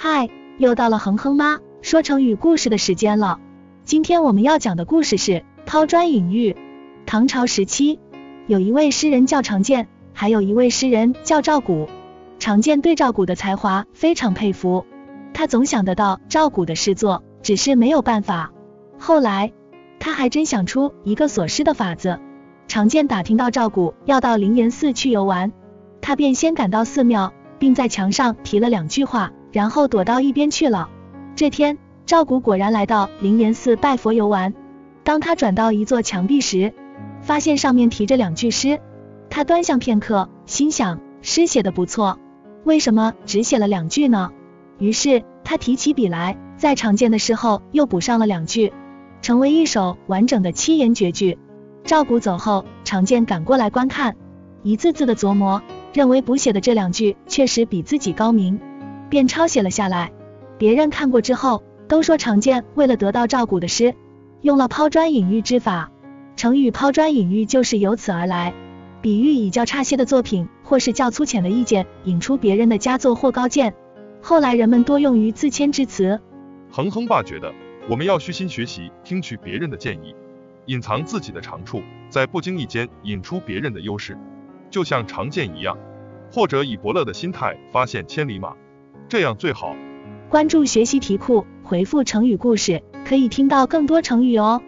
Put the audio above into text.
嗨，又到了哼哼妈说成语故事的时间了。今天我们要讲的故事是抛砖引玉。唐朝时期，有一位诗人叫常建，还有一位诗人叫赵古。常建对赵古的才华非常佩服，他总想得到赵古的诗作，只是没有办法。后来，他还真想出一个锁诗的法子。常建打听到赵古要到灵岩寺去游玩，他便先赶到寺庙。并在墙上题了两句话，然后躲到一边去了。这天，赵古果然来到灵岩寺拜佛游玩。当他转到一座墙壁时，发现上面题着两句诗。他端详片刻，心想诗写的不错，为什么只写了两句呢？于是他提起笔来，在常见的诗后又补上了两句，成为一首完整的七言绝句。赵古走后，常见赶过来观看，一字字的琢磨。认为补写的这两句确实比自己高明，便抄写了下来。别人看过之后，都说常见为了得到赵古的诗，用了抛砖引玉之法。成语抛砖引玉就是由此而来，比喻以较差些的作品或是较粗浅的意见引出别人的佳作或高见。后来人们多用于自谦之词。哼哼爸觉得，我们要虚心学习，听取别人的建议，隐藏自己的长处，在不经意间引出别人的优势。就像常见一样，或者以伯乐的心态发现千里马，这样最好。关注学习题库，回复成语故事，可以听到更多成语哦。